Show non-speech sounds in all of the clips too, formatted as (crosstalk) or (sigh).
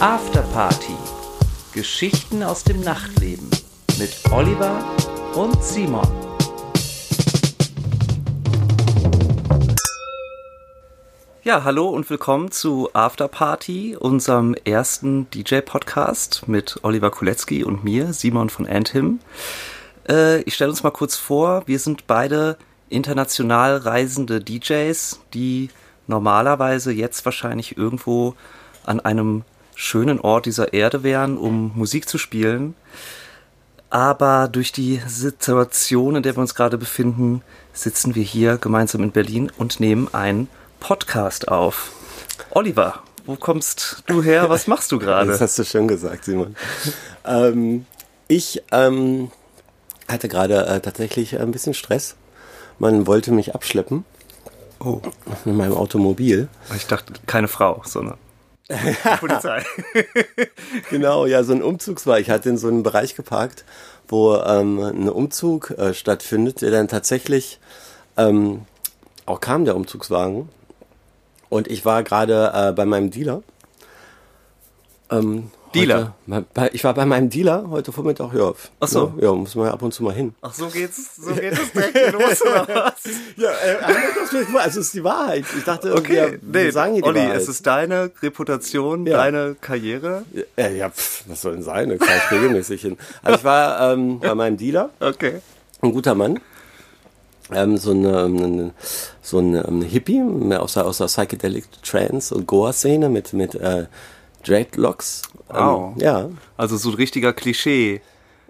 Afterparty. Geschichten aus dem Nachtleben mit Oliver und Simon. Ja, hallo und willkommen zu Afterparty, unserem ersten DJ-Podcast mit Oliver Kulecki und mir, Simon von Anthim. Äh, ich stelle uns mal kurz vor, wir sind beide international reisende DJs, die normalerweise jetzt wahrscheinlich irgendwo an einem schönen Ort dieser Erde wären, um Musik zu spielen. Aber durch die Situation, in der wir uns gerade befinden, sitzen wir hier gemeinsam in Berlin und nehmen einen Podcast auf. Oliver, wo kommst du her? (laughs) Was machst du gerade? Das hast du schön gesagt, Simon. ähm, ich ähm, hatte gerade äh, tatsächlich ein bisschen Stress. Man wollte mich abschleppen. Oh. Mit meinem Automobil. Ich dachte, keine Frau, sondern (laughs) Polizei. (laughs) genau, ja, so ein Umzugswagen. Ich hatte in so einem Bereich geparkt, wo ähm, ein Umzug äh, stattfindet, der dann tatsächlich ähm, auch kam, der Umzugswagen. Und ich war gerade äh, bei meinem Dealer. Ähm, Dealer? Heute, bei, ich war bei meinem Dealer heute Vormittag, ja. Ach so. Ja, muss man ja ab und zu mal hin. Ach so geht's, so geht es direkt los, oder (laughs) was? ja, äh, also es ist die Wahrheit. Ich dachte, okay, wir, nee, sagen die Olli, Wahrheit. es ist deine Reputation, ja. deine Karriere. Ja, ja pff, was soll denn sein? Da ich regelmäßig hin. Also ich war ähm, bei meinem Dealer. Okay. Ein guter Mann. Ähm, so eine, so ein ähm, Hippie aus der, aus der Psychedelic Trance und Goa-Szene mit, mit äh, Dreadlocks. Wow. Ähm, ja. Also so ein richtiger (laughs) Klischee.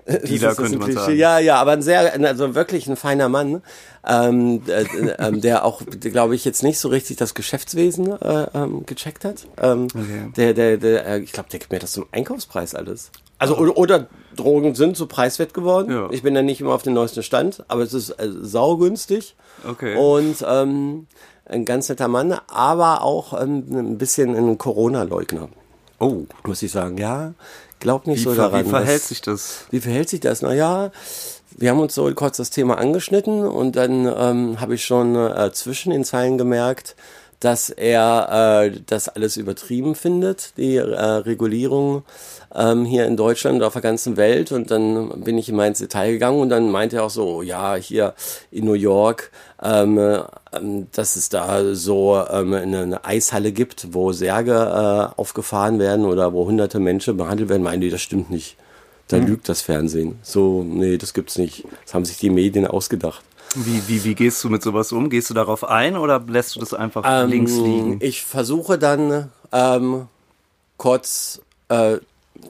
Dealer könnte man sagen. Ja, ja, aber ein sehr, also wirklich ein feiner Mann, ähm, äh, äh, der auch, glaube ich, jetzt nicht so richtig das Geschäftswesen äh, ähm, gecheckt hat. Ähm, okay. Der, der, der, äh, ich glaube, der gibt mir das zum Einkaufspreis alles. Also oder, oder Drogen sind so preiswert geworden. Ja. Ich bin da nicht immer auf dem neuesten Stand, aber es ist äh, saugünstig. Okay. Und ähm, ein ganz netter Mann, aber auch ähm, ein bisschen ein Corona-Leugner. Oh. Muss ich sagen, ja, glaub nicht wie, so daran. Wie verhält was, sich das? Wie verhält sich das? Naja, wir haben uns so kurz das Thema angeschnitten und dann ähm, habe ich schon äh, zwischen den Zeilen gemerkt, dass er äh, das alles übertrieben findet, die äh, Regulierung ähm, hier in Deutschland und auf der ganzen Welt. Und dann bin ich immer ins Detail gegangen und dann meinte er auch so, ja, hier in New York, ähm, ähm, dass es da so ähm, eine Eishalle gibt, wo Särge äh, aufgefahren werden oder wo hunderte Menschen behandelt werden. Meinte, das stimmt nicht. Da hm. lügt das Fernsehen. So, nee, das gibt's nicht. Das haben sich die Medien ausgedacht. Wie, wie, wie gehst du mit sowas um? Gehst du darauf ein oder lässt du das einfach ähm, links liegen? Ich versuche dann ähm, kurz äh,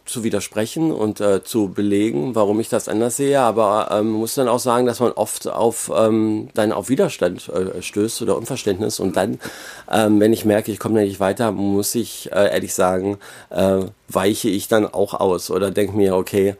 zu widersprechen und äh, zu belegen, warum ich das anders sehe, aber ähm, muss dann auch sagen, dass man oft auf ähm, dann auf Widerstand äh, stößt oder Unverständnis und dann, ähm, wenn ich merke, ich komme da nicht weiter, muss ich äh, ehrlich sagen, äh, weiche ich dann auch aus oder denke mir, okay,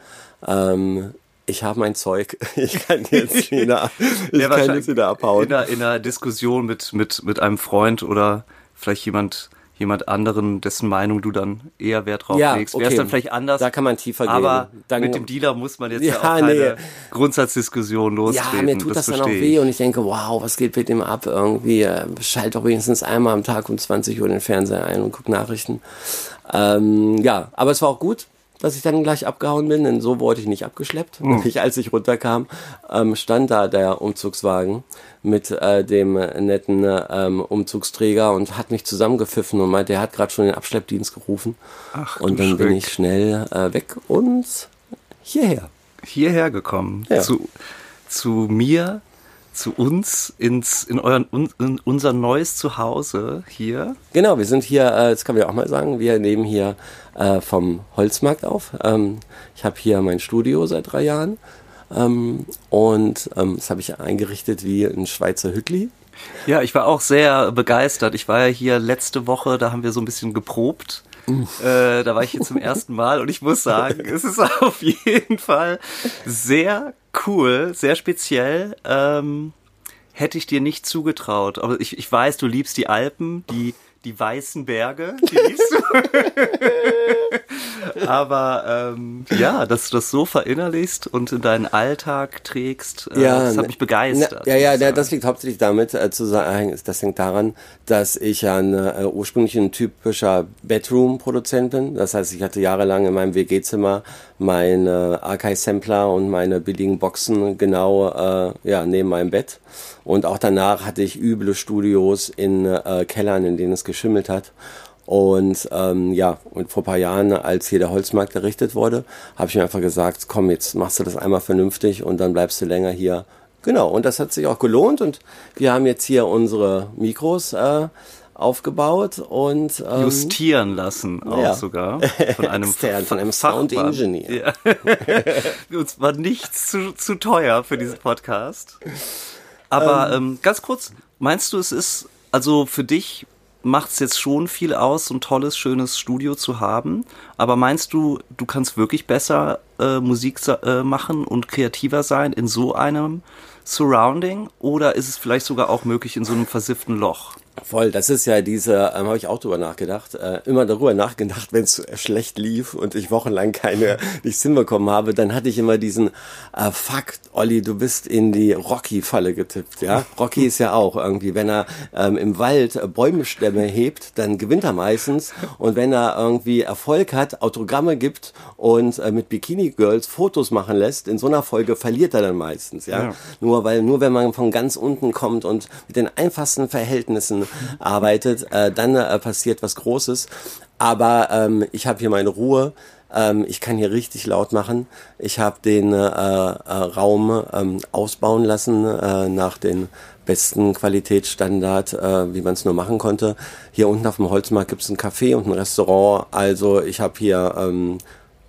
ähm, ich habe mein Zeug, (laughs) ich kann jetzt (laughs) wieder, ich ja, kann jetzt wieder abhauen. In einer, in einer Diskussion mit, mit, mit einem Freund oder vielleicht jemand, jemand anderen, dessen Meinung du dann eher Wert drauf ja, legst. Okay. Wäre es dann vielleicht anders. Da kann man tiefer gehen. Aber dann, mit dem Dealer muss man jetzt ja, (laughs) ja auch keine nee. Grundsatzdiskussion lostreten. Ja, mir tut das, das dann auch weh und ich denke, wow, was geht mit dem ab irgendwie? Schalt doch wenigstens einmal am Tag um 20 Uhr den Fernseher ein und guck Nachrichten. Ähm, ja, aber es war auch gut dass ich dann gleich abgehauen bin, denn so wurde ich nicht abgeschleppt. Mhm. Ich, als ich runterkam, ähm, stand da der Umzugswagen mit äh, dem netten ähm, Umzugsträger und hat mich zusammengepfiffen und meinte, er hat gerade schon den Abschleppdienst gerufen. Ach, und dann Schreck. bin ich schnell äh, weg und hierher. Hierher gekommen. Ja. Zu, zu mir zu uns ins in euren in unser neues Zuhause hier. Genau, wir sind hier, äh, das kann man ja auch mal sagen, wir nehmen hier äh, vom Holzmarkt auf. Ähm, ich habe hier mein Studio seit drei Jahren ähm, und ähm, das habe ich eingerichtet wie ein Schweizer Hütli. Ja, ich war auch sehr begeistert. Ich war ja hier letzte Woche, da haben wir so ein bisschen geprobt. Äh, da war ich hier zum ersten Mal und ich muss sagen, (laughs) es ist auf jeden Fall sehr cool, sehr speziell. Ähm, hätte ich dir nicht zugetraut. Aber ich, ich weiß, du liebst die Alpen, die, die weißen Berge. Die liebst du. (laughs) Aber ähm, ja, dass du das so verinnerlichst und in deinen Alltag trägst, äh, Ja, das hat ne- mich begeistert. Na, ja, ja, sagen. das liegt hauptsächlich damit äh, zu sagen, das hängt daran, dass ich ja ein, äh, ursprünglich ein typischer Bedroom-Produzent bin. Das heißt, ich hatte jahrelang in meinem WG-Zimmer meine Archive-Sampler und meine billigen Boxen genau äh, ja, neben meinem Bett. Und auch danach hatte ich üble Studios in äh, Kellern, in denen es geschimmelt hat. Und ähm, ja, und vor ein paar Jahren, als hier der Holzmarkt errichtet wurde, habe ich mir einfach gesagt, komm, jetzt machst du das einmal vernünftig und dann bleibst du länger hier. Genau, und das hat sich auch gelohnt und wir haben jetzt hier unsere Mikros äh, aufgebaut und ähm, justieren lassen auch ja. sogar (laughs) von einem Extern, von einem. Sound Engineer. Ja. (laughs) Uns war nichts zu, zu teuer für diesen Podcast. Aber ähm, ganz kurz, meinst du, es ist also für dich macht es jetzt schon viel aus, so ein tolles, schönes Studio zu haben. Aber meinst du, du kannst wirklich besser äh, Musik äh, machen und kreativer sein in so einem Surrounding? Oder ist es vielleicht sogar auch möglich in so einem versifften Loch? Voll, das ist ja diese, ähm, habe ich auch drüber nachgedacht, äh, immer darüber nachgedacht, wenn es schlecht lief und ich wochenlang keine, nichts hinbekommen habe, dann hatte ich immer diesen, äh, fuck, Olli, du bist in die Rocky-Falle getippt, ja. (laughs) Rocky ist ja auch irgendwie, wenn er ähm, im Wald äh, Bäumestämme hebt, dann gewinnt er meistens und wenn er irgendwie Erfolg hat, Autogramme gibt und äh, mit Bikini-Girls Fotos machen lässt, in so einer Folge verliert er dann meistens, ja. Ja. Nur weil, nur wenn man von ganz unten kommt und mit den einfachsten Verhältnissen arbeitet, äh, dann äh, passiert was Großes. Aber ähm, ich habe hier meine Ruhe. Ähm, ich kann hier richtig laut machen. Ich habe den äh, äh, Raum ähm, ausbauen lassen äh, nach den besten Qualitätsstandard, äh, wie man es nur machen konnte. Hier unten auf dem Holzmarkt gibt es ein Café und ein Restaurant. Also ich habe hier ähm,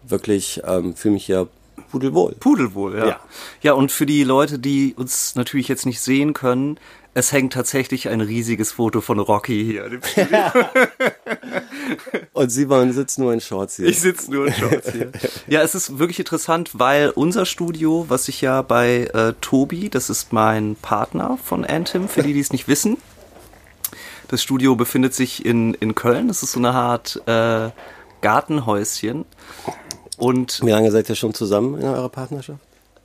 wirklich, ähm, fühle mich hier pudelwohl. Pudelwohl, ja. Ja. ja. und für die Leute, die uns natürlich jetzt nicht sehen können, es hängt tatsächlich ein riesiges Foto von Rocky hier. (laughs) Und Simon sitzt nur in Shorts hier. Ich sitze nur in Shorts hier. Ja, es ist wirklich interessant, weil unser Studio, was ich ja bei äh, Tobi, das ist mein Partner von Anthem, für die, die es nicht wissen. Das Studio befindet sich in, in Köln. Das ist so eine Art äh, Gartenhäuschen. Und Wie lange seid ihr schon zusammen in eurer Partnerschaft?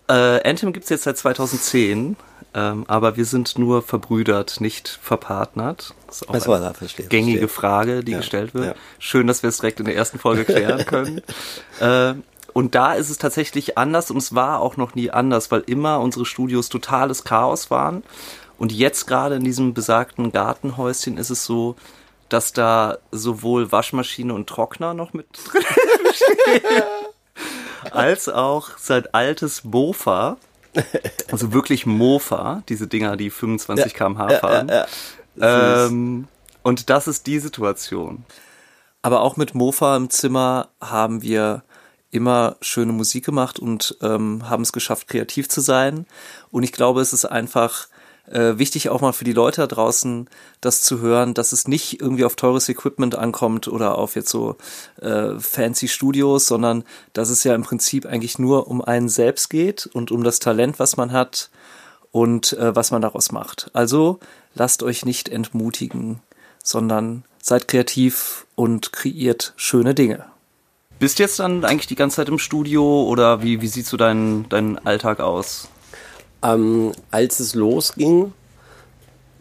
Äh, Anthem gibt's jetzt seit 2010, ähm, aber wir sind nur verbrüdert, nicht verpartnert. Das ist auch Das eine war da, verstehe. gängige verstehe. Frage, die Ja, gestellt wird. ja. Schön, dass wir es direkt in der ersten Folge klären können. (laughs) äh, und da ist es tatsächlich anders und es war auch noch nie anders, weil immer unsere Studios totales Chaos waren. Und jetzt gerade in diesem besagten Gartenhäuschen ist es so, dass da sowohl Waschmaschine und Trockner noch mit drin (laughs) stehen, als auch sein altes Mofa. (laughs) Also wirklich Mofa, diese Dinger, die 25 km/h fahren. Ähm, und das ist die Situation. Aber auch mit Mofa im Zimmer haben wir immer schöne Musik gemacht und ähm, haben es geschafft, kreativ zu sein. Und ich glaube, es ist einfach äh, wichtig auch mal für die Leute da draußen, das zu hören, dass es nicht irgendwie auf teures Equipment ankommt oder auf jetzt so äh, fancy Studios, sondern dass es ja im Prinzip eigentlich nur um einen selbst geht und um das Talent, was man hat und äh, was man daraus macht. Also lasst euch nicht entmutigen, sondern seid kreativ und kreiert schöne Dinge. Bist jetzt dann eigentlich die ganze Zeit im Studio oder wie, wie sieht so dein, dein Alltag aus? Ähm, als es losging,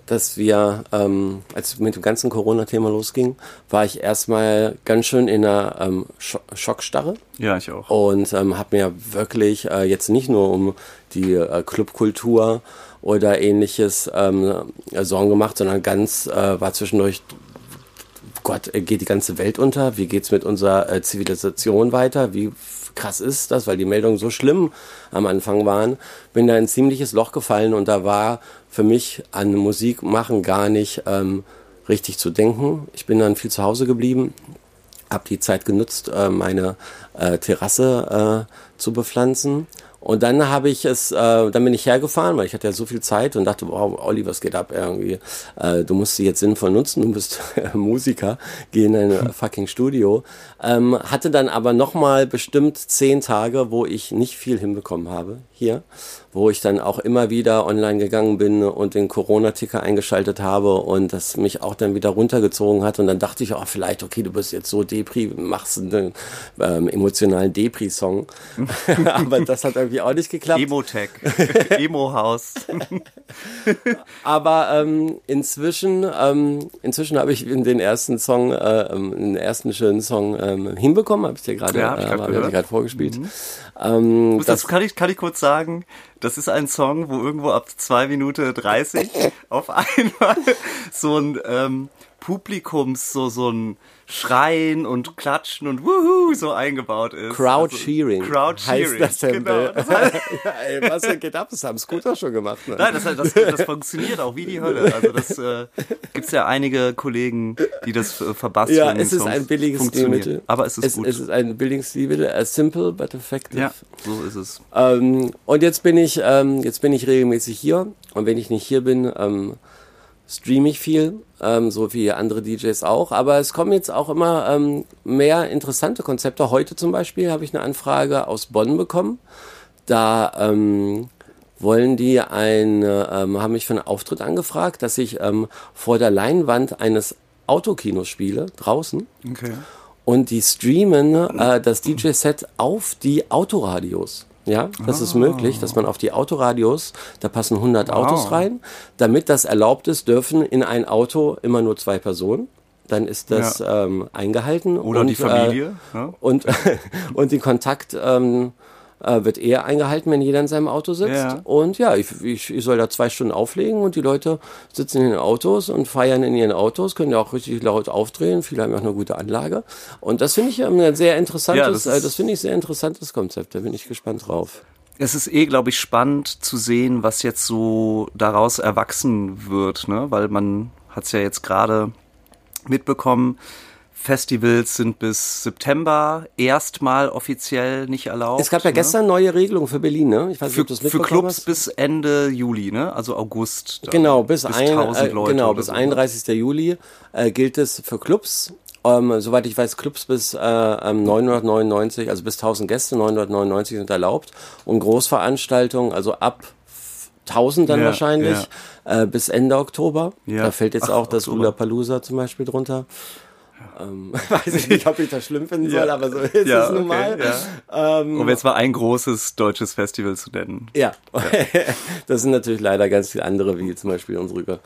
dass wir, ähm, als mit dem ganzen Corona-Thema losging, war ich erstmal ganz schön in einer ähm, Scho Schockstarre Ja, ich auch. und ähm, habe mir wirklich äh, jetzt nicht nur um die äh, Clubkultur oder ähnliches ähm, Sorgen gemacht, sondern ganz äh, war zwischendurch Gott, äh, geht die ganze Welt unter? Wie geht's mit unserer äh, Zivilisation weiter? Wie krass ist das, weil die Meldungen so schlimm am Anfang waren? Bin da in ein ziemliches Loch gefallen und da war für mich an Musik machen gar nicht ähm, richtig zu denken. Ich bin dann viel zu Hause geblieben, habe die Zeit genutzt, äh, meine äh, Terrasse äh, zu bepflanzen Und dann habe ich es, äh, dann bin ich hergefahren, weil ich hatte ja so viel Zeit und dachte, wow, Olli, was geht ab irgendwie? Äh, du musst sie jetzt sinnvoll nutzen, du bist (laughs) Musiker, geh in ein (laughs) fucking Studio. Ähm, hatte dann aber nochmal bestimmt zehn Tage, wo ich nicht viel hinbekommen habe hier, wo ich dann auch immer wieder online gegangen bin und den Corona-Ticker eingeschaltet habe und das mich auch dann wieder runtergezogen hat. Und dann dachte ich oh, vielleicht, okay, du bist jetzt so Depri, machst einen ähm, emotionalen Depri-Song. (laughs) aber das hat irgendwie auch nicht geklappt. Emo-Tech, (laughs) Emo-Haus. aber ähm, inzwischen, ähm, inzwischen habe ich den ersten Song, äh, ähm, den ersten schönen Song ähm, hinbekommen, habe ich dir gerade ja, hab äh, gerade vorgespielt. Mhm. Ähm, das, das kann ich kann ich kurz sagen. Das ist ein Song, wo irgendwo ab zwei Minuten 30 auf einmal so ein ähm, Publikums, so, so ein Schreien und Klatschen und Wuhu so eingebaut ist. Crowd also, Cheering. Crowd Cheering. Heißt das genau. Das (laughs) heißt, ja, ey, was geht ab? Das haben Scooter schon gemacht. Ne? Nein, das, das, das, funktioniert auch wie die Hölle. Also das äh, gibt ja einige Kollegen, die das äh, verbasteln. Ja, es ist ein billiges Stilmittel. Aber es ist es, gut. Es ist ein billiges Stilmittel, simple but effective. Ja, so ist es. Ähm, und jetzt bin ich, ähm, jetzt bin ich regelmäßig hier. Und wenn ich nicht hier bin, ähm, streame ich viel, ähm, so wie andere DJs auch. Aber es kommen jetzt auch immer ähm, mehr interessante Konzepte. Heute zum Beispiel habe ich eine Anfrage aus Bonn bekommen. Da ähm, wollen die ein, ähm, haben mich für einen Auftritt angefragt, dass ich ähm, vor der Leinwand eines Autokinos spiele, draußen. Okay. Und die streamen äh, das DJ-Set auf die Autoradios. Ja, das oh. ist möglich, dass man auf die Autoradios, da passen 100 wow. Autos rein. Damit das erlaubt ist, dürfen in ein Auto immer nur zwei Personen. Dann ist das ja. ähm, eingehalten. Oder und, die Familie. Äh, ja. Und, (laughs) und die Kontakt, ähm, äh, wird eher eingehalten, wenn jeder in seinem Auto sitzt. Ja. Und ja, ich, ich, ich soll da zwei Stunden auflegen und die Leute sitzen in den Autos und feiern in ihren Autos, können ja auch richtig laut aufdrehen. Viele haben auch eine gute Anlage. Und das finde ich ein sehr interessantes, ja, das, äh, das finde ich sehr interessantes Konzept. Da bin ich gespannt drauf. Es ist eh, glaube ich, spannend zu sehen, was jetzt so daraus erwachsen wird, ne? Weil man hat es ja jetzt gerade mitbekommen, Festivals sind bis September erstmal offiziell nicht erlaubt. Es gab ja ne? gestern neue Regelungen für Berlin, ne? Ich weiß nicht, ob das Für Clubs hast. bis Ende Juli, ne? Also August. Genau, bis, bis ein, äh, genau, bis so. 31. Ne? Juli äh, gilt es für Clubs. Ähm, soweit ich weiß, Clubs bis äh, 999, ähm, also bis 1000 Gäste, 999 sind erlaubt. Und Großveranstaltungen, also ab 1000 dann ja, wahrscheinlich, ja. Äh, bis Ende Oktober. Ja. Da fällt jetzt Ach, auch das Ula Palooza zum Beispiel drunter. Ähm, (laughs) weiß ich nicht, ob ich das schlimm finden (laughs) soll, ja. aber so ist ja, es nun okay, mal. Ja. Ähm, um jetzt mal ein großes deutsches Festival zu nennen. Ja, (laughs) das sind natürlich leider ganz viele andere, wie zum Beispiel unsere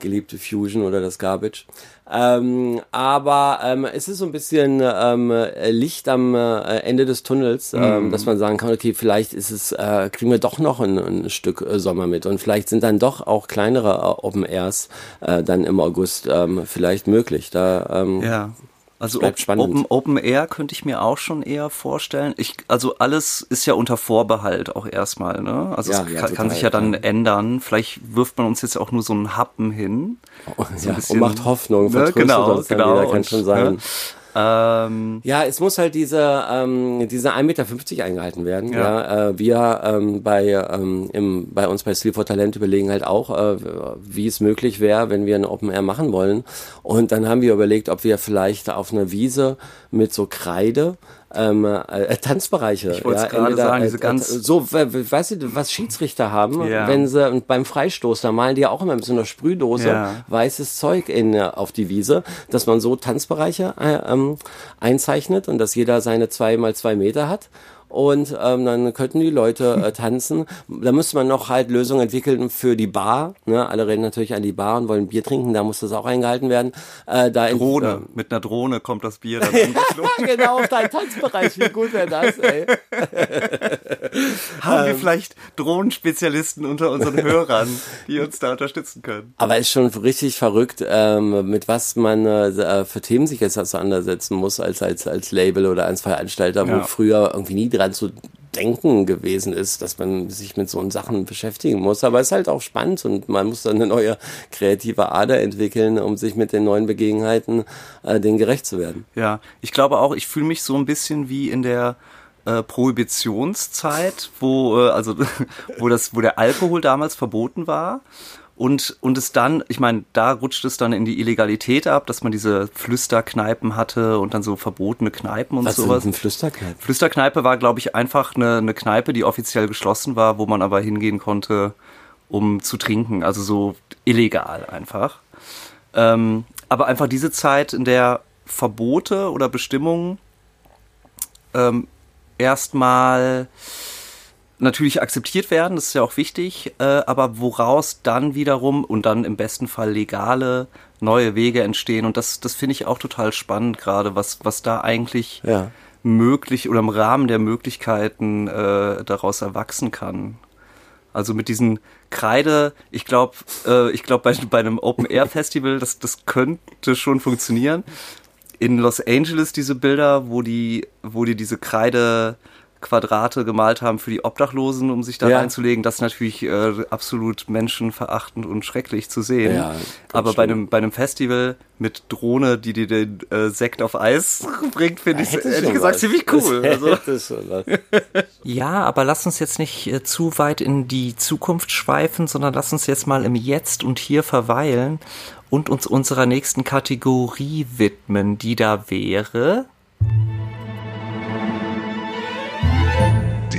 geliebte Fusion oder das Garbage. Ähm, aber ähm, es ist so ein bisschen ähm, Licht am äh, Ende des Tunnels, ähm, mhm. dass man sagen kann, okay, vielleicht ist es, äh, kriegen wir doch noch ein, ein Stück äh, Sommer mit und vielleicht sind dann doch auch kleinere äh, Open Airs äh, dann im August ähm, vielleicht möglich. Da ähm, ja. Also Open, Open Air könnte ich mir auch schon eher vorstellen. Ich, also alles ist ja unter Vorbehalt auch erstmal, ne? Also ja, es ja, kann, kann, sich ja dann ja. ändern. Vielleicht wirft man uns jetzt auch nur so einen Happen hin. Oh, so bisschen, und macht Hoffnung, ne? genau, genau. Kann und, schon sein. Ne? Ähm, ja, es muss halt diese, ähm, diese 1,50 Meter eingehalten werden. Ja. ja äh, wir ähm, bei, ähm, im, bei uns bei Sleep for Talent überlegen halt auch, äh, wie es möglich wäre, wenn wir ein Open Air machen wollen. Und dann haben wir überlegt, ob wir vielleicht auf einer Wiese mit so Kreide ähm, äh, Tanzbereiche. Ich wollte ja, gerade sagen, diese äh, ganz so, weißt du, was Schiedsrichter haben, ja. wenn sie und beim Freistoß, da malen die ja auch immer mit so einer Sprühdose ja. weißes Zeug in äh, auf die Wiese, dass man so Tanzbereiche äh, ähm, einzeichnet und dass jeder seine zwei mal zwei Meter hat und ähm, dann könnten die Leute äh, tanzen. Da müsste man noch halt Lösungen entwickeln für die Bar. Ne? Alle reden natürlich an die Bar und wollen Bier trinken, da muss das auch eingehalten werden. Äh, da Drohne, in, äh, mit einer Drohne kommt das Bier dann (laughs) ja, (laughs) genau, auf deinen Tanzbereich, wie gut wäre das, ey. (laughs) Haben wir ähm. vielleicht Drohnenspezialisten unter unseren Hörern, die uns da unterstützen können? Aber ist schon richtig verrückt, ähm, mit was man äh, für Themen sich jetzt auseinandersetzen muss als, als, als Label oder als Veranstalter, ja. wo früher irgendwie nie dran zu denken gewesen ist, dass man sich mit so Sachen beschäftigen muss. Aber es ist halt auch spannend und man muss dann eine neue kreative Ader entwickeln, um sich mit den neuen Begebenheiten äh, denen gerecht zu werden. Ja, ich glaube auch, ich fühle mich so ein bisschen wie in der äh, Prohibitionszeit, wo äh, also (laughs) wo das wo der Alkohol damals verboten war und und es dann, ich meine, da rutscht es dann in die Illegalität ab, dass man diese Flüsterkneipen hatte und dann so verbotene Kneipen und Was sowas. sind denn Flüsterkneipen? Flüsterkneipe war, glaube ich, einfach eine, eine Kneipe, die offiziell geschlossen war, wo man aber hingehen konnte, um zu trinken. Also so illegal einfach. Ähm, aber einfach diese Zeit, in der Verbote oder Bestimmungen ähm, erstmal natürlich akzeptiert werden, das ist ja auch wichtig, äh, aber woraus dann wiederum und dann im besten Fall legale neue Wege entstehen. Und das, das finde ich auch total spannend gerade, was, was da eigentlich Ja. möglich oder im Rahmen der Möglichkeiten äh, daraus erwachsen kann. Also mit diesen Kreide, ich glaube, äh, ich glaube bei, bei einem Open Air Festival, das, das könnte schon funktionieren. In Los Angeles diese Bilder, wo die, wo die diese Kreide Quadrate gemalt haben für die Obdachlosen, um sich da Ja. reinzulegen, das ist natürlich äh, absolut menschenverachtend und schrecklich zu sehen. Ja, Aber bei einem, bei einem Festival mit Drohne, die dir den äh, Sekt auf Eis (laughs) bringt, finde ich Hätte ehrlich gesagt was. ziemlich cool. Das Also. (laughs) Ja, aber lass uns jetzt nicht äh, zu weit in die Zukunft schweifen, sondern lass uns jetzt mal im Jetzt und Hier verweilen und uns unserer nächsten Kategorie widmen, die da wäre.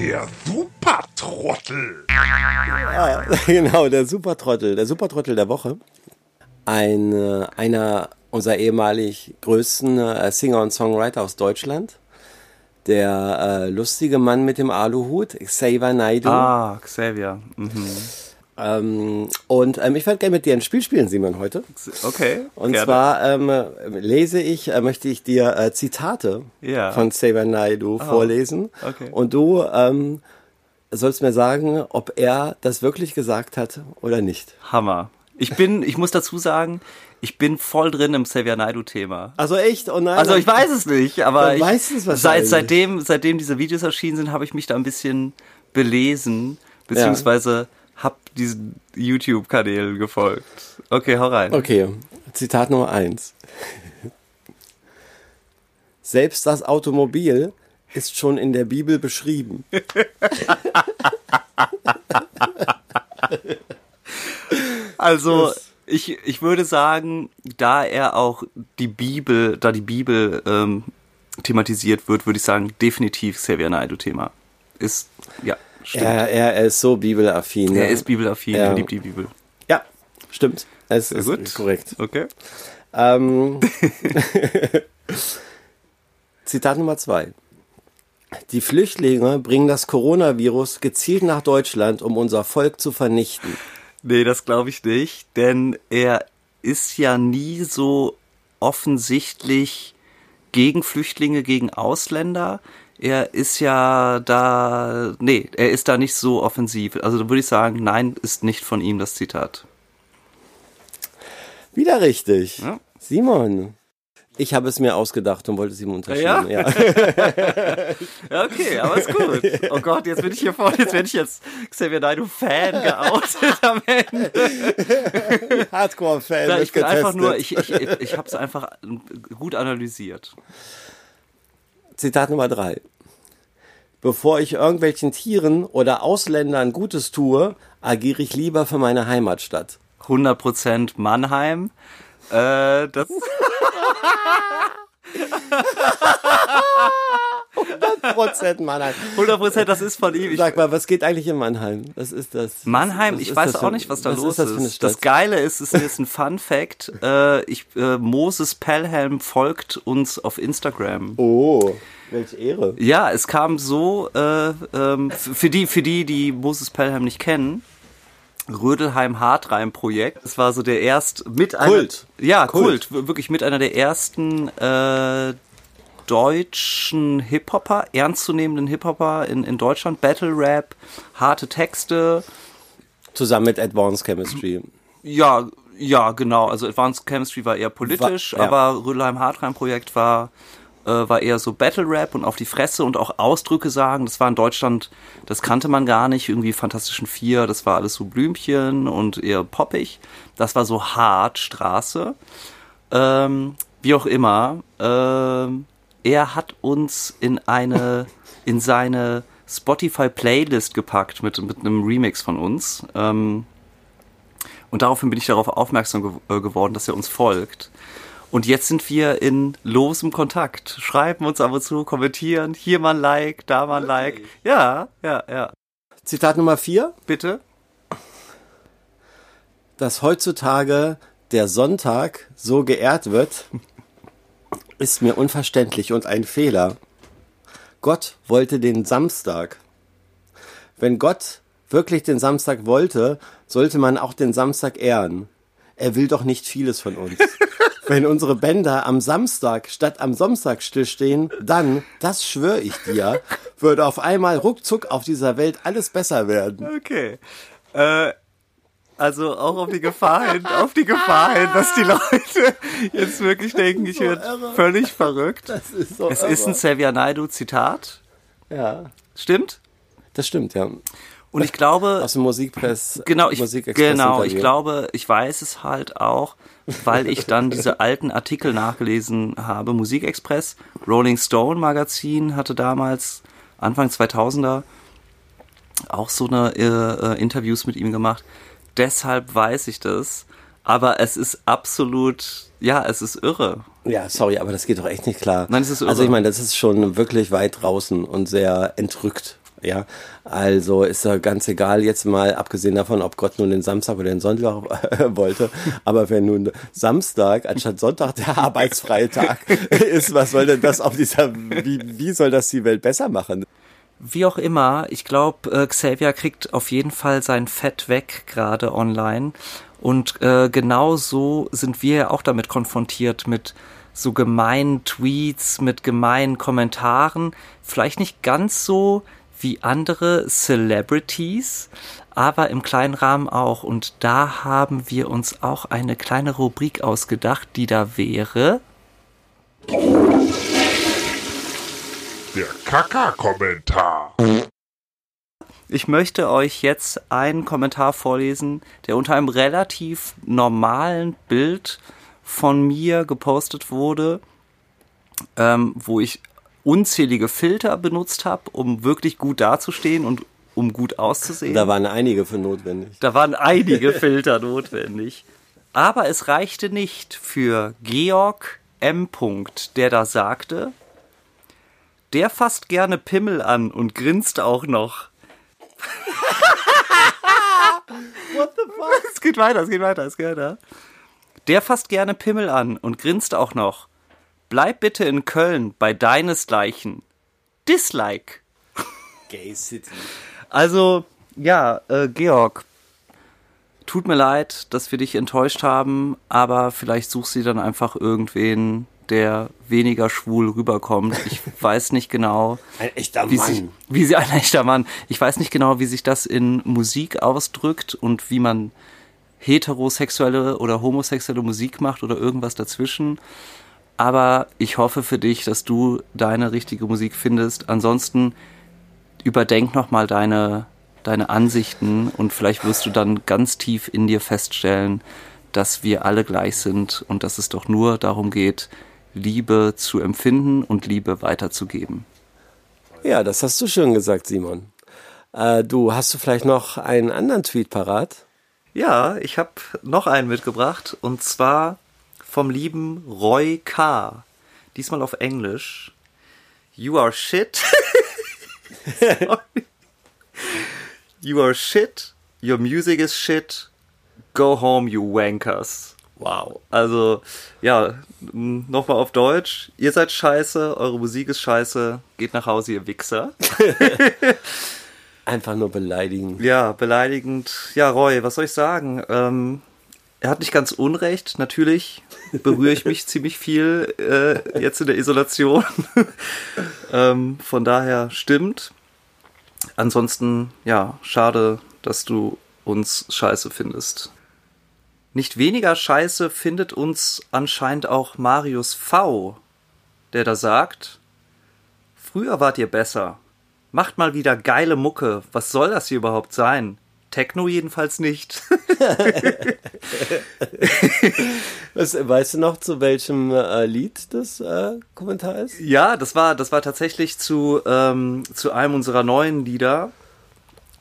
Der Supertrottel. Ja, (laughs) genau, der Supertrottel, der Supertrottel der Woche. Ein, äh, einer unserer ehemalig größten äh, Singer und Songwriter aus Deutschland. Der äh, lustige Mann mit dem Aluhut, Xavier Naidoo. Ah, Xavier. Mhm. Ähm, und ähm, ich würde gerne mit dir ein Spiel spielen, Simon, heute. Okay. Und gerne. zwar ähm, lese ich, äh, möchte ich dir äh, Zitate Ja. von Xavier Naidoo vorlesen. okay. Und du ähm, sollst mir sagen, ob er das wirklich gesagt hat oder nicht. Hammer. Ich bin, ich muss dazu sagen, ich bin voll drin im Xavier Naidoo-Thema. Also echt? Oh nein. Also ich weiß es nicht, aber ich, es seit, seitdem, seitdem diese Videos erschienen sind, habe ich mich da ein bisschen belesen, beziehungsweise hab diesen YouTube-Kanälen gefolgt. Okay, hau rein. Okay, Zitat Nummer eins. (laughs) Selbst das Automobil ist schon in der Bibel beschrieben. (laughs) Also ich, ich würde sagen, da er auch die Bibel, da die Bibel ähm, thematisiert wird, würde ich sagen, definitiv Xavier Naidoo-Thema. Ist, ja, stimmt. Er, er, er ist so bibelaffin. er ist bibelaffin, Ja. er liebt die Bibel. Ja, stimmt. Es ist gut. korrekt. Okay. Ähm, (laughs) Zitat Nummer zwei. Die Flüchtlinge bringen das Coronavirus gezielt nach Deutschland, um unser Volk zu vernichten. Nee, das glaube ich nicht, denn er ist ja nie so offensichtlich gegen Flüchtlinge, gegen Ausländer. Er ist ja da, nee, er ist da nicht so offensiv. Also da würde ich sagen, nein, ist nicht von ihm das Zitat. Wieder richtig. Ja. Simon. Ich habe es mir ausgedacht und wollte es ihm unterschieben. Ja? (laughs) Ja, okay, aber ist gut. Oh Gott, jetzt bin ich hier vorne, jetzt werde ich jetzt Xavier Naidoo Fan geoutet am Ende. Hardcore-Fan. Ja, wird ich bin einfach getestet. nur, ich, ich, ich habe es einfach gut analysiert. Zitat Nummer drei. Bevor ich irgendwelchen Tieren oder Ausländern Gutes tue, agiere ich lieber für meine Heimatstadt. 100% Mannheim. Äh, das, (laughs) 100% Mannheim. 100% das ist von ihm. Ich, Sag mal, was geht eigentlich in Mannheim? Was ist das? Mannheim, Was ich ist weiß auch für- nicht, was da was los ist. Stadt? Das Geile ist, es ist ein Fun Fact. (laughs) Äh, ich, äh, Moses Pelham folgt uns auf Instagram. Oh, welche Ehre. Ja, es kam so, äh, ähm, für die, für die, die Moses Pelham nicht kennen, Rödelheim Hartreim Projekt. Das war so der erst mit einer, Kult. ja Kult. Kult, wirklich mit einer der ersten äh, deutschen Hip-Hopper, ernstzunehmenden Hip-Hopper in, in Deutschland, Battle Rap, harte Texte, Zusammen mit Advanced Chemistry. ja, ja, genau. Also Advanced Chemistry war eher politisch, War- ja. aber Rödelheim Hartreim Projekt war äh, war eher so Battle Rap und auf die Fresse und auch Ausdrücke sagen. Das war in Deutschland, das kannte man gar nicht. Irgendwie Fantastischen Vier, das war alles so Blümchen und eher poppig. Das war so hart Straße. Ähm, wie auch immer. Ähm, er hat uns in eine in seine Spotify-Playlist gepackt mit, mit einem Remix von uns. Ähm, und daraufhin bin ich darauf aufmerksam ge äh, geworden, dass er uns folgt. Und jetzt sind wir in losem Kontakt. Schreiben uns ab und zu, kommentieren, hier mal ein Like, da mal ein Like. Ja, ja, ja. Zitat Nummer vier. Bitte? Dass heutzutage der Sonntag so geehrt wird, ist mir unverständlich und ein Fehler. Gott wollte den Samstag. Wenn Gott wirklich den Samstag wollte, sollte man auch den Samstag ehren. Er will doch nicht vieles von uns. (laughs) Wenn unsere Bänder am Samstag statt am Samstag stillstehen, dann, das schwöre ich dir, würde auf einmal ruckzuck auf dieser Welt alles besser werden. Okay. Äh, also auch auf die Gefahr hin, auf die Gefahr hin, dass die Leute jetzt wirklich denken, ich werde völlig verrückt. Das ist so Es ist ein Xavier Naidoo Zitat. Ja, Stimmt? das stimmt, ja. Und ich glaube, Aus dem Musikpress. genau, ich, genau, ich glaube, ich weiß es halt auch, weil ich dann diese alten Artikel nachgelesen habe. Musikexpress, Rolling Stone Magazin hatte damals Anfang 2000er auch so eine äh, äh, Interviews mit ihm gemacht. Deshalb weiß ich das. Aber es ist absolut, ja, es ist irre. Ja, sorry, aber das geht doch echt nicht klar. Nein, es ist irre. Also ich meine, das ist schon wirklich weit draußen und sehr entrückt. Ja, also ist ja ganz egal jetzt mal, abgesehen davon, ob Gott nun den Samstag oder den Sonntag äh, (laughs) wollte, aber wenn nun Samstag anstatt Sonntag der arbeitsfreie Tag (laughs) ist, was soll denn das auf dieser, wie, wie soll das die Welt besser machen? Wie auch immer, ich glaube, äh, Xavier kriegt auf jeden Fall sein Fett weg gerade online. Und äh, genau so sind wir ja auch damit konfrontiert mit so gemeinen Tweets, mit gemeinen Kommentaren. Vielleicht nicht ganz so wie andere Celebrities, aber im kleinen Rahmen auch. Und da haben wir uns auch eine kleine Rubrik ausgedacht, die da wäre. Der Kaka-Kommentar. Ich möchte euch jetzt einen Kommentar vorlesen, der unter einem relativ normalen Bild von mir gepostet wurde, ähm, wo ich unzählige Filter benutzt habe, um wirklich gut dazustehen und um gut auszusehen. Da waren einige für notwendig. Da waren einige Filter (laughs) notwendig. Aber es reichte nicht für Georg M. der da sagte, der fasst gerne Pimmel an und grinst auch noch. What the fuck? (laughs) Es geht weiter, es geht weiter, es geht weiter. Der fasst gerne Pimmel an und grinst auch noch. Bleib bitte in Köln bei deinesgleichen. Dislike. Gay City. Also, ja, äh, Georg, tut mir leid, dass wir dich enttäuscht haben, aber vielleicht suchst du dann einfach irgendwen, der weniger schwul rüberkommt. Ich (laughs) weiß nicht genau, Ein echter wie sich, Mann. wie sie ein echter Mann. Ich weiß nicht genau, wie sich das in Musik ausdrückt und wie man heterosexuelle oder homosexuelle Musik macht oder irgendwas dazwischen. Aber ich hoffe für dich, dass du deine richtige Musik findest. Ansonsten überdenk nochmal deine, deine Ansichten und vielleicht wirst du dann ganz tief in dir feststellen, dass wir alle gleich sind und dass es doch nur darum geht, Liebe zu empfinden und Liebe weiterzugeben. Ja, das hast du schön gesagt, Simon. Äh, du, hast du vielleicht noch einen anderen Tweet parat? Ja, ich habe noch einen mitgebracht und zwar vom lieben Roy K. Diesmal auf Englisch. You are shit. (laughs) You are shit. Your music is shit. Go home, you wankers. Wow. Also, ja, nochmal auf Deutsch. Ihr seid scheiße, eure Musik ist scheiße. Geht nach Hause, ihr Wichser. (laughs) Einfach nur beleidigen. Ja, beleidigend. Ja, Roy, was soll ich sagen? Ähm, er hat nicht ganz unrecht. Natürlich berühre ich mich (laughs) ziemlich viel äh, jetzt in der Isolation. (laughs) ähm, von daher stimmt. Ansonsten, ja, schade, dass du uns scheiße findest. Nicht weniger scheiße findet uns anscheinend auch Marius V., der da sagt, früher wart ihr besser. Macht mal wieder geile Mucke. Was soll das hier überhaupt sein? Techno jedenfalls nicht. (laughs) Was, weißt du noch, zu welchem äh, Lied das äh, Kommentar ist? Ja, das war, das war tatsächlich zu, ähm, zu einem unserer neuen Lieder,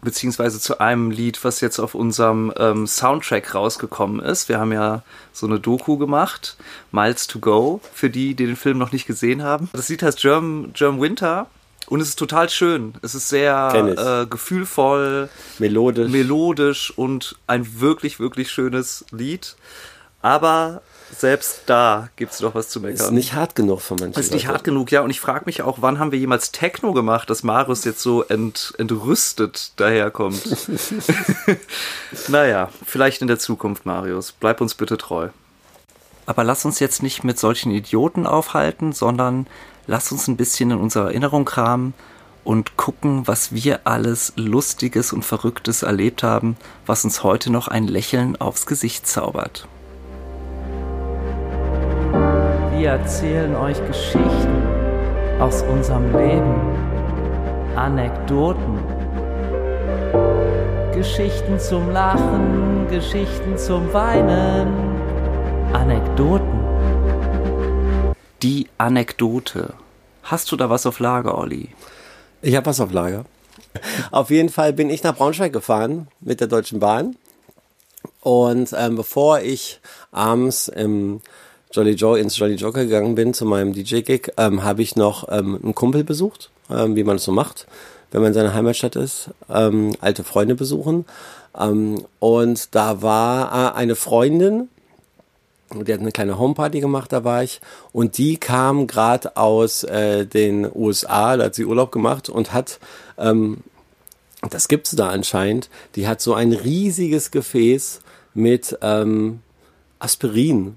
beziehungsweise zu einem Lied, was jetzt auf unserem ähm, Soundtrack rausgekommen ist. Wir haben ja so eine Doku gemacht, Miles to Go, für die, die den Film noch nicht gesehen haben. Das Lied heißt German, German Winter und es ist total schön. Es ist sehr äh, gefühlvoll, melodisch. melodisch und ein wirklich, wirklich schönes Lied. Aber selbst da gibt es doch was zu meckern. Ist nicht hart genug für manche Ist nicht hart genug, ja. Und ich frage mich auch, wann haben wir jemals Techno gemacht, dass Marius jetzt so ent, entrüstet daherkommt. (laughs) naja, vielleicht in der Zukunft, Marius. Bleib uns bitte treu. Aber lass uns jetzt nicht mit solchen Idioten aufhalten, sondern lass uns ein bisschen in unsere Erinnerung kramen und gucken, was wir alles Lustiges und Verrücktes erlebt haben, was uns heute noch ein Lächeln aufs Gesicht zaubert. Wir erzählen euch Geschichten aus unserem Leben, Anekdoten, Geschichten zum Lachen, Geschichten zum Weinen, Anekdoten. Die Anekdote. Hast du da was auf Lager, Olli? Ich habe was auf Lager. Auf jeden Fall bin ich nach Braunschweig gefahren mit der Deutschen Bahn. Und ähm, bevor ich abends im Jolly Joe ins Jolly Joker gegangen bin zu meinem DJ-Gig, ähm, habe ich noch ähm, einen Kumpel besucht, ähm, wie man es so macht, wenn man in seiner Heimatstadt ist, ähm, alte Freunde besuchen. Ähm, und da war äh, eine Freundin, die hat eine kleine Homeparty gemacht, da war ich. Und die kam gerade aus äh, den USA, da hat sie Urlaub gemacht und hat, ähm, das gibt's da anscheinend, die hat so ein riesiges Gefäß mit ähm, Aspirin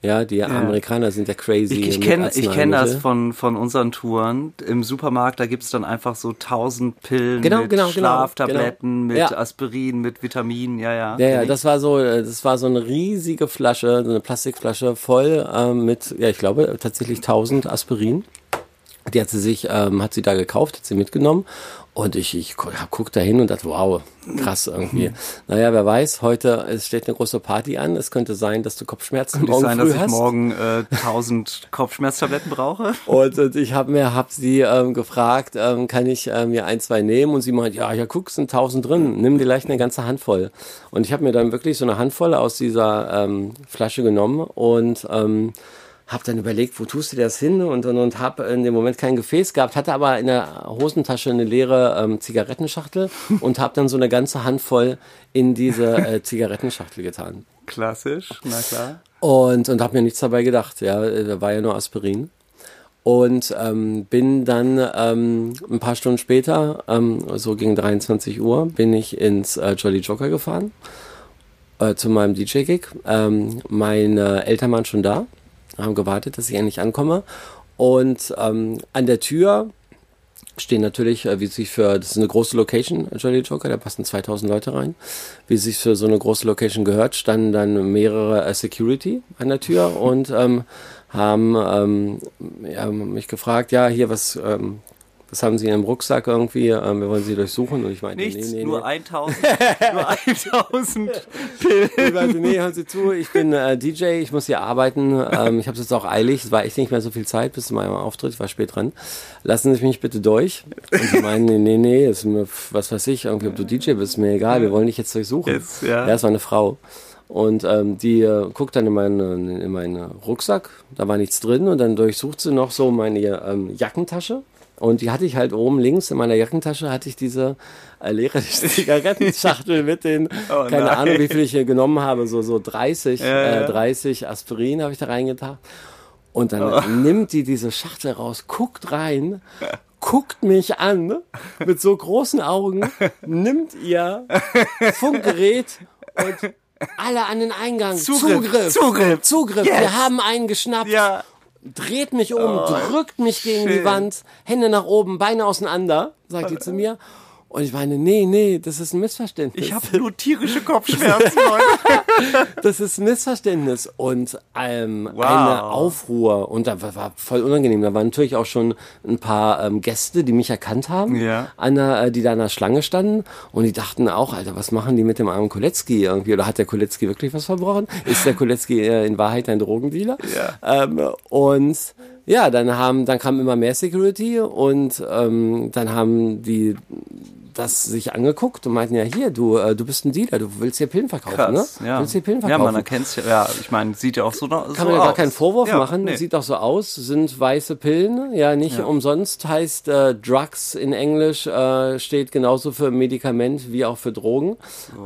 ja, die ja. Amerikaner sind ja crazy. Ich, ich kenne kenn das von, von unseren Touren. Im Supermarkt, da gibt's dann einfach so tausend Pillen genau, mit genau, genau Schlaftabletten, genau. mit ja. Aspirin, mit Vitaminen, ja, ja. Ja, ja, das war so, das war so eine riesige Flasche, so eine Plastikflasche voll ähm, mit, ja, ich glaube tatsächlich tausend Aspirin. Die hat sie sich, ähm, hat sie da gekauft, hat sie mitgenommen und ich, ich guck da hin und dachte, wow, krass irgendwie. Naja, wer weiß, heute es steht eine große Party an. Es könnte sein, dass du Kopfschmerzen könnte morgen sein, früh dass ich morgen äh, 1000 (laughs) Kopfschmerztabletten brauche. Und, und ich habe mir, hab sie ähm, gefragt, ähm, kann ich äh, mir ein, zwei nehmen? Und sie meint, ja, ja, guck, sind 1000 drin. Nimm dir gleich eine ganze Handvoll. Und ich habe mir dann wirklich so eine Handvoll aus dieser ähm, Flasche genommen und ähm, habe dann überlegt, wo tust du das hin und und, und habe in dem Moment kein Gefäß gehabt, hatte aber in der Hosentasche eine leere ähm, Zigarettenschachtel (laughs) und habe dann so eine ganze Handvoll in diese äh, (laughs) Zigarettenschachtel getan. Klassisch, na klar. Und und habe mir nichts dabei gedacht, ja, da war ja nur Aspirin. Und ähm, bin dann ähm, ein paar Stunden später, ähm, so gegen 23 Uhr, bin ich ins äh, Jolly Joker gefahren äh, zu meinem DJ-Gig. Ähm, meine Eltern waren schon da haben gewartet, dass ich endlich ankomme. Und ähm, an der Tür stehen natürlich, äh, wie sich für, das ist eine große Location, Jolly Joker, da passen 2000 Leute rein. Wie sich für so eine große Location gehört, standen dann mehrere äh, Security an der Tür (laughs) und ähm, haben ähm, ja, mich gefragt, ja, hier, was ähm, das haben sie in einem Rucksack irgendwie, ähm, wir wollen sie durchsuchen und ich meinte, Nichts, nee, nee, nur nee. 1000, (laughs) nur 1000 Pillen. Ich meinte, nee, hören Sie zu, ich bin äh, DJ, ich muss hier arbeiten, ähm, ich habe es jetzt auch eilig, es war echt nicht mehr so viel Zeit bis zu meinem Auftritt, ich war spät dran. Lassen Sie mich bitte durch. Und sie meinen, nee, nee, nee, ist mir, was weiß ich, irgendwie, ob du DJ bist, ist mir egal, wir wollen dich jetzt durchsuchen. Jetzt, ja. ja, es war eine Frau. Und ähm, die äh, guckt dann in meinen in meinen Rucksack, da war nichts drin und dann durchsucht sie noch so meine ähm, Jackentasche. Und die hatte ich halt oben links in meiner Jackentasche, hatte ich diese äh, leere (laughs) Zigarettenschachtel mit den, Oh keine. Ahnung, wie viel ich hier genommen habe, so, so 30, Ja, ja. Äh, 30 Aspirin habe ich da reingetan. Und dann Oh. nimmt die diese Schachtel raus, guckt rein, guckt mich an mit so großen Augen, (laughs) nimmt ihr Funkgerät und alle an den Eingang. Zugriff, Zugriff. Zugriff. Zugriff. Yes. Wir haben einen geschnappt Ja, dreht mich um, drückt mich gegen die schön. Wand, Hände nach oben, Beine auseinander, sagt die zu mir. Und ich meine, nee, nee, das ist ein Missverständnis. Ich habe nur tierische Kopfschmerzen, (laughs) Leute. das ist ein Missverständnis und ähm, Wow. eine Aufruhr. Und da war, voll unangenehm. Da waren natürlich auch schon ein paar ähm, Gäste, die mich erkannt haben, Ja. an der, äh, die da an der Schlange standen. Und die dachten auch, Alter, was machen die mit dem armen Koletzki irgendwie? Oder hat der Koletzki wirklich was verbrochen? Ist der Koletzki äh, in Wahrheit ein Drogendealer? Ja. Ähm, und ja, dann haben, dann kam immer mehr Security und ähm, dann haben die das sich angeguckt und meinten ja hier, du, äh, du bist ein Dealer, du willst hier Pillen verkaufen, Krass, ne? ja. Du willst hier Pillen ja, verkaufen. man erkennt's ja. Ja, ich meine, sieht ja auch so, so Kann man ja aus. gar keinen Vorwurf ja, machen. Nee. Sieht auch so aus. Sind weiße Pillen. Ja, nicht umsonst heißt äh, Drugs in Englisch äh, steht genauso für Medikament wie auch für Drogen.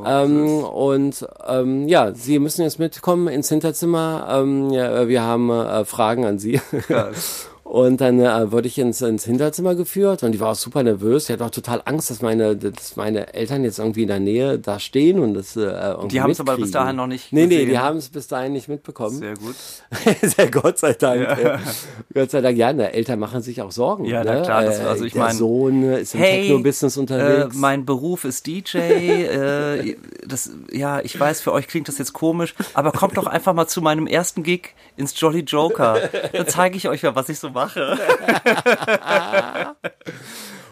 ähm, und ähm, ja, Sie müssen jetzt mitkommen ins Hinterzimmer. Ähm, ja, wir haben äh, Fragen an Sie. (laughs) Und dann äh, wurde ich ins, ins Hinterzimmer geführt und die war auch super nervös. Sie hat auch total Angst, dass meine, dass meine Eltern jetzt irgendwie in der Nähe da stehen und das äh, irgendwie Die haben's aber bis dahin noch nicht Nee, nee, gesehen. die haben es bis dahin nicht mitbekommen. Sehr gut. (laughs) Sehr Gott sei Dank. äh, Gott sei Dank, ja, ne, Eltern machen sich auch Sorgen. Ja, ne? na klar, das- Äh, also ich der mein, Sohn ist im Hey, Techno-Business Äh, unterwegs. mein Beruf ist DJ. äh, (laughs) das, ja, ich weiß, für euch klingt das jetzt komisch, aber kommt doch einfach mal zu meinem ersten Gig ins Jolly Joker. Dann zeige ich euch mal, was ich so mache. (laughs)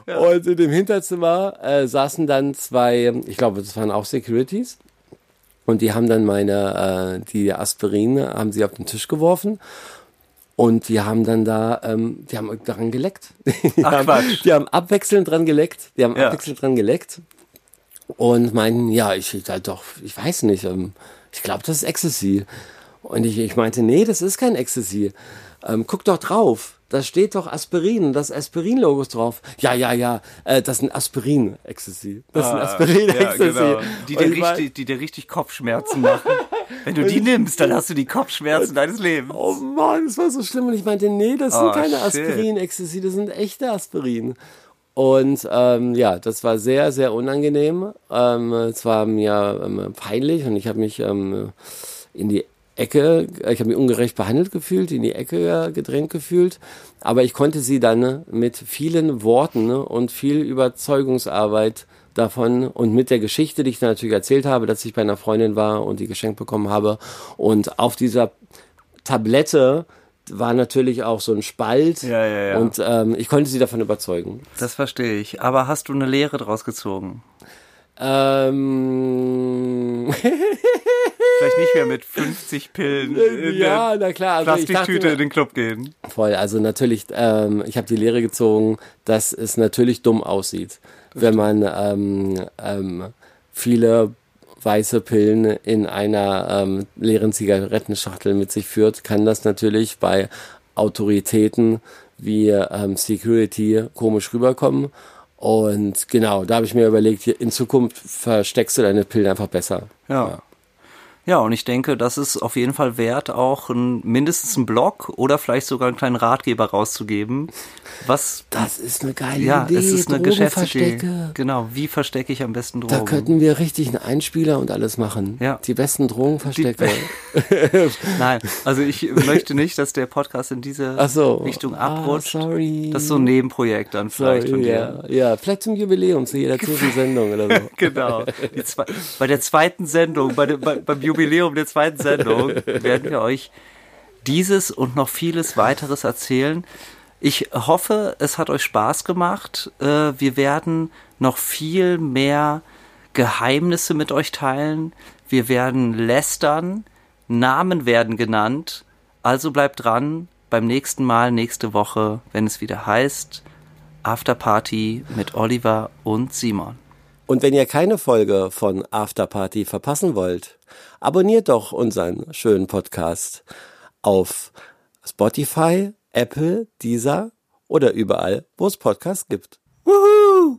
Und in dem Hinterzimmer äh, saßen dann zwei, ich glaube, das waren auch Securities. Und die haben dann meine, äh, die Aspirin haben sie auf den Tisch geworfen. Und die haben dann da, ähm, die haben daran geleckt. (laughs) Die, Ach, haben, Quatsch. die haben abwechselnd dran geleckt. Die haben Ja. abwechselnd dran geleckt. Und meinten, ja, ich halt doch, ich weiß nicht, ähm, ich glaube, das ist Ecstasy. Und ich, ich meinte, nee, das ist kein Ecstasy. Ähm, guck doch drauf. Da steht doch Aspirin, das Aspirin-Logo ist drauf. Ja, ja, ja, äh, das ist ein Aspirin-Ecstasy. Das ist ein Aspirin-Ecstasy. Ah, Ja, genau. Die, dir richtig, die dir richtig Kopfschmerzen machen. Wenn du die nimmst, dann hast du die Kopfschmerzen deines Lebens. Oh Mann, das war so schlimm. Und ich meinte, nee, das sind Oh, keine. Aspirin-Ecstasy, das sind echte Aspirin. Und ähm, ja, das war sehr, sehr unangenehm. Ähm, es war mir ähm, peinlich und ich habe mich ähm, in die Ecke, ich habe mich ungerecht behandelt gefühlt, in die Ecke gedrängt gefühlt. Aber ich konnte sie dann äh, mit vielen Worten ne, und viel Überzeugungsarbeit davon und mit der Geschichte, die ich dann natürlich erzählt habe, dass ich bei einer Freundin war und die geschenkt bekommen habe. Und auf dieser Tablette war natürlich auch so ein Spalt. Ja, ja, ja. Und ähm, ich konnte sie davon überzeugen. Das verstehe ich. Aber hast du eine Lehre draus gezogen? Ähm, (laughs) Vielleicht nicht mehr mit 50 Pillen in ja, der na klar. Also ich Plastiktüte dachte, in den Club gehen. voll. Also natürlich, ähm, ich habe die Lehre gezogen, dass es natürlich dumm aussieht, wenn man ähm, ähm, viele weiße Pillen in einer ähm, leeren Zigarettenschachtel mit sich führt, kann das natürlich bei Autoritäten wie ähm, Security komisch rüberkommen. Und genau, da habe ich mir überlegt, in Zukunft versteckst du deine Pillen einfach besser. Ja. Ja, und ich denke, das ist auf jeden Fall wert, auch ein, mindestens einen Blog oder vielleicht sogar einen kleinen Ratgeber rauszugeben. Was, Das ist eine geile ja, Idee. es ist eine Geschäftsidee. Genau, wie verstecke ich am besten Da Drogen? könnten wir richtig einen Einspieler und alles machen. Ja. Die besten Drogenverstecke. (laughs) Nein, also ich möchte nicht, dass der Podcast in diese so. Richtung Ah, abrutscht. sorry. Das ist so ein Nebenprojekt dann vielleicht von dir. ja, ja, vielleicht zum Jubiläum, zu jeder (laughs) zehnten Sendung oder so. Genau. Die zwei, bei der zweiten Sendung, bei, bei, beim Jubiläum der zweiten Sendung, werden wir euch dieses und noch vieles weiteres erzählen. Ich hoffe, es hat euch Spaß gemacht. Äh, Wir werden noch viel mehr Geheimnisse mit euch teilen. Wir werden lästern. Namen werden genannt. Also bleibt dran beim nächsten Mal, nächste Woche, wenn es wieder heißt Afterparty mit Oliver und Simon. Und wenn ihr keine Folge von Afterparty verpassen wollt, abonniert doch unseren schönen Podcast auf Spotify, Apple, Deezer oder überall, wo es Podcasts gibt. Woohoo!